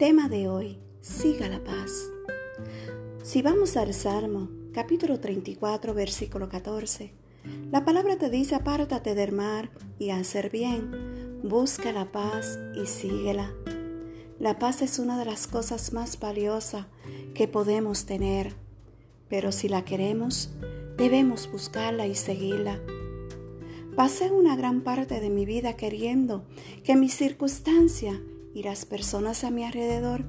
Tema de hoy, siga la paz. Si vamos al Salmo, capítulo 34, versículo 14, la palabra te dice, apártate del mar y hacer bien, busca la paz y síguela. La paz es una de las cosas más valiosas que podemos tener, pero si la queremos, debemos buscarla y seguirla. Pasé una gran parte de mi vida queriendo que mi circunstancia y las personas a mi alrededor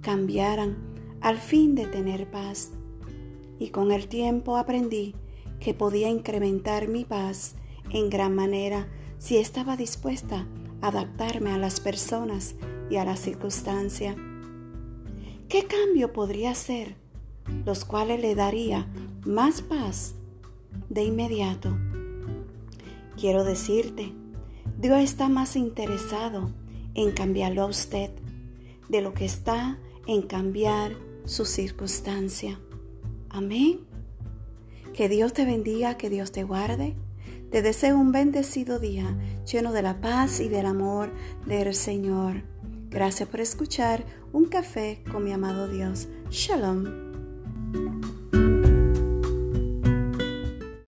cambiaran al fin de tener paz. Y con el tiempo aprendí que podía incrementar mi paz en gran manera si estaba dispuesta a adaptarme a las personas y a la circunstancia. ¿Qué cambio podría hacer? Los cuales le daría más paz de inmediato. Quiero decirte, Dios está más interesado en cambiarlo a usted de lo que está en cambiar su circunstancia. Amén. Que Dios te bendiga, que Dios te guarde. Te deseo un bendecido día lleno de la paz y del amor del Señor. Gracias por escuchar un café con mi amado Dios. Shalom.